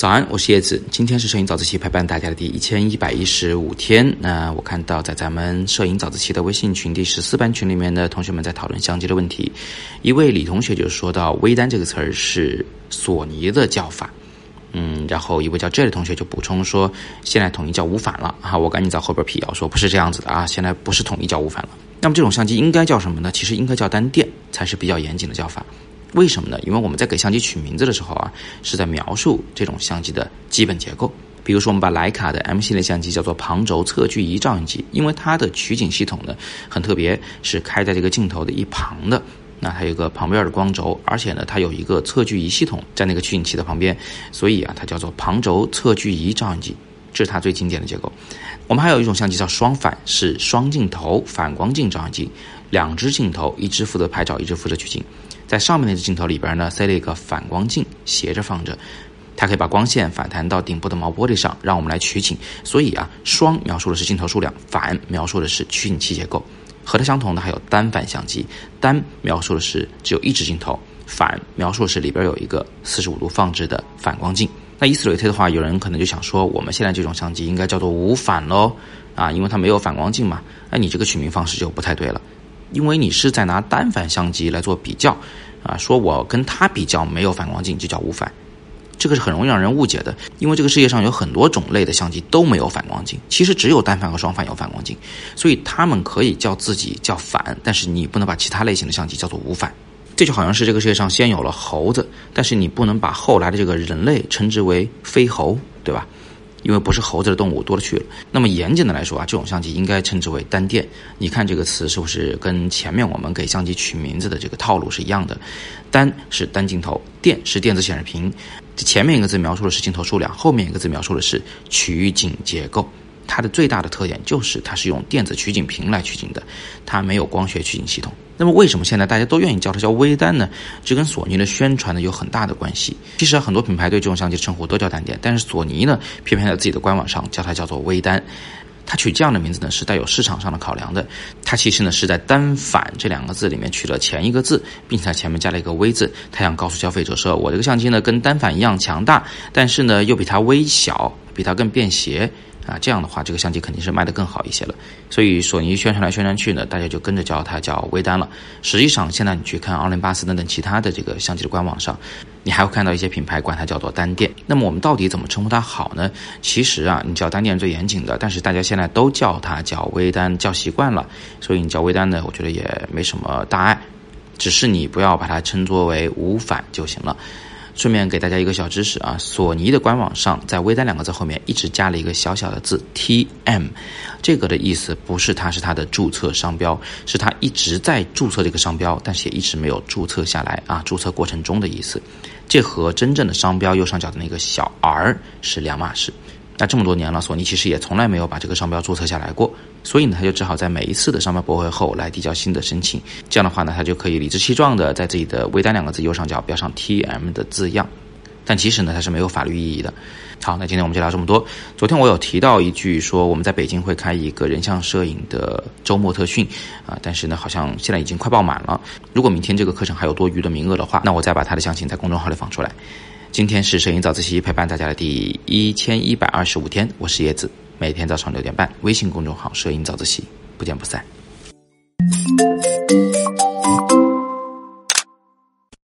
早安，我是叶子。今天是摄影早自习陪伴大家的第一千一百一十五天。那我看到在咱们摄影早自习的微信群第十四班群里面的同学们在讨论相机的问题。一位李同学就说到“微单”这个词儿是索尼的叫法。嗯，然后一位叫 J 的同学就补充说，现在统一叫无反了哈。我赶紧在后边辟谣说不是这样子的啊，现在不是统一叫无反了。那么这种相机应该叫什么呢？其实应该叫单电才是比较严谨的叫法。为什么呢？因为我们在给相机取名字的时候啊，是在描述这种相机的基本结构。比如说，我们把徕卡的 M 系列相机叫做旁轴测距仪照相机，因为它的取景系统呢很特别，是开在这个镜头的一旁的。那它有一个旁边的光轴，而且呢，它有一个测距仪系统在那个取景器的旁边，所以啊，它叫做旁轴测距仪照相机，这是它最经典的结构。我们还有一种相机叫双反，是双镜头反光镜照相机，两只镜头，一只负责拍照，一只负责取景。在上面那只镜头里边呢，塞了一个反光镜，斜着放着，它可以把光线反弹到顶部的毛玻璃上，让我们来取景。所以啊，双描述的是镜头数量，反描述的是取景器结构。和它相同的还有单反相机，单描述的是只有一只镜头，反描述的是里边有一个四十五度放置的反光镜。那以此类推的话，有人可能就想说，我们现在这种相机应该叫做无反喽，啊，因为它没有反光镜嘛。那你这个取名方式就不太对了。因为你是在拿单反相机来做比较，啊，说我跟它比较没有反光镜就叫无反，这个是很容易让人误解的。因为这个世界上有很多种类的相机都没有反光镜，其实只有单反和双反有反光镜，所以他们可以叫自己叫反，但是你不能把其他类型的相机叫做无反。这就好像是这个世界上先有了猴子，但是你不能把后来的这个人类称之为飞猴，对吧？因为不是猴子的动物多了去了。那么严谨的来说啊，这种相机应该称之为单电。你看这个词是不是跟前面我们给相机取名字的这个套路是一样的？单是单镜头，电是电子显示屏。前面一个字描述的是镜头数量，后面一个字描述的是取景结构。它的最大的特点就是它是用电子取景屏来取景的，它没有光学取景系统。那么为什么现在大家都愿意叫它叫微单呢？这跟索尼的宣传呢有很大的关系。其实很多品牌对这种相机称呼都叫单电，但是索尼呢偏偏在自己的官网上叫它叫做微单。它取这样的名字呢是带有市场上的考量的。它其实呢是在单反这两个字里面取了前一个字，并且前面加了一个微字。它想告诉消费者说，我这个相机呢跟单反一样强大，但是呢又比它微小，比它更便携。啊，这样的话，这个相机肯定是卖得更好一些了。所以索尼宣传来宣传去呢，大家就跟着叫它叫微单了。实际上，现在你去看奥林巴斯等等其他的这个相机的官网上，你还会看到一些品牌管它叫做单电。那么我们到底怎么称呼它好呢？其实啊，你叫单电最严谨的，但是大家现在都叫它叫微单，叫习惯了，所以你叫微单呢，我觉得也没什么大碍，只是你不要把它称作为无反就行了。顺便给大家一个小知识啊，索尼的官网上在“微单”两个字后面一直加了一个小小的字 “TM”，这个的意思不是它是它的注册商标，是它一直在注册这个商标，但是也一直没有注册下来啊，注册过程中的意思，这和真正的商标右上角的那个小 R 是两码事。那这么多年了，索尼其实也从来没有把这个商标注册下来过，所以呢，他就只好在每一次的商标驳回后来递交新的申请。这样的话呢，他就可以理直气壮的在自己的微单两个字右上角标上 TM 的字样。但其实呢，它是没有法律意义的。好，那今天我们就聊这么多。昨天我有提到一句，说我们在北京会开一个人像摄影的周末特训啊，但是呢，好像现在已经快爆满了。如果明天这个课程还有多余的名额的话，那我再把它的详情在公众号里放出来。今天是摄影早自习陪伴大家的第一千一百二十五天，我是叶子，每天早上六点半，微信公众号“摄影早自习”，不见不散。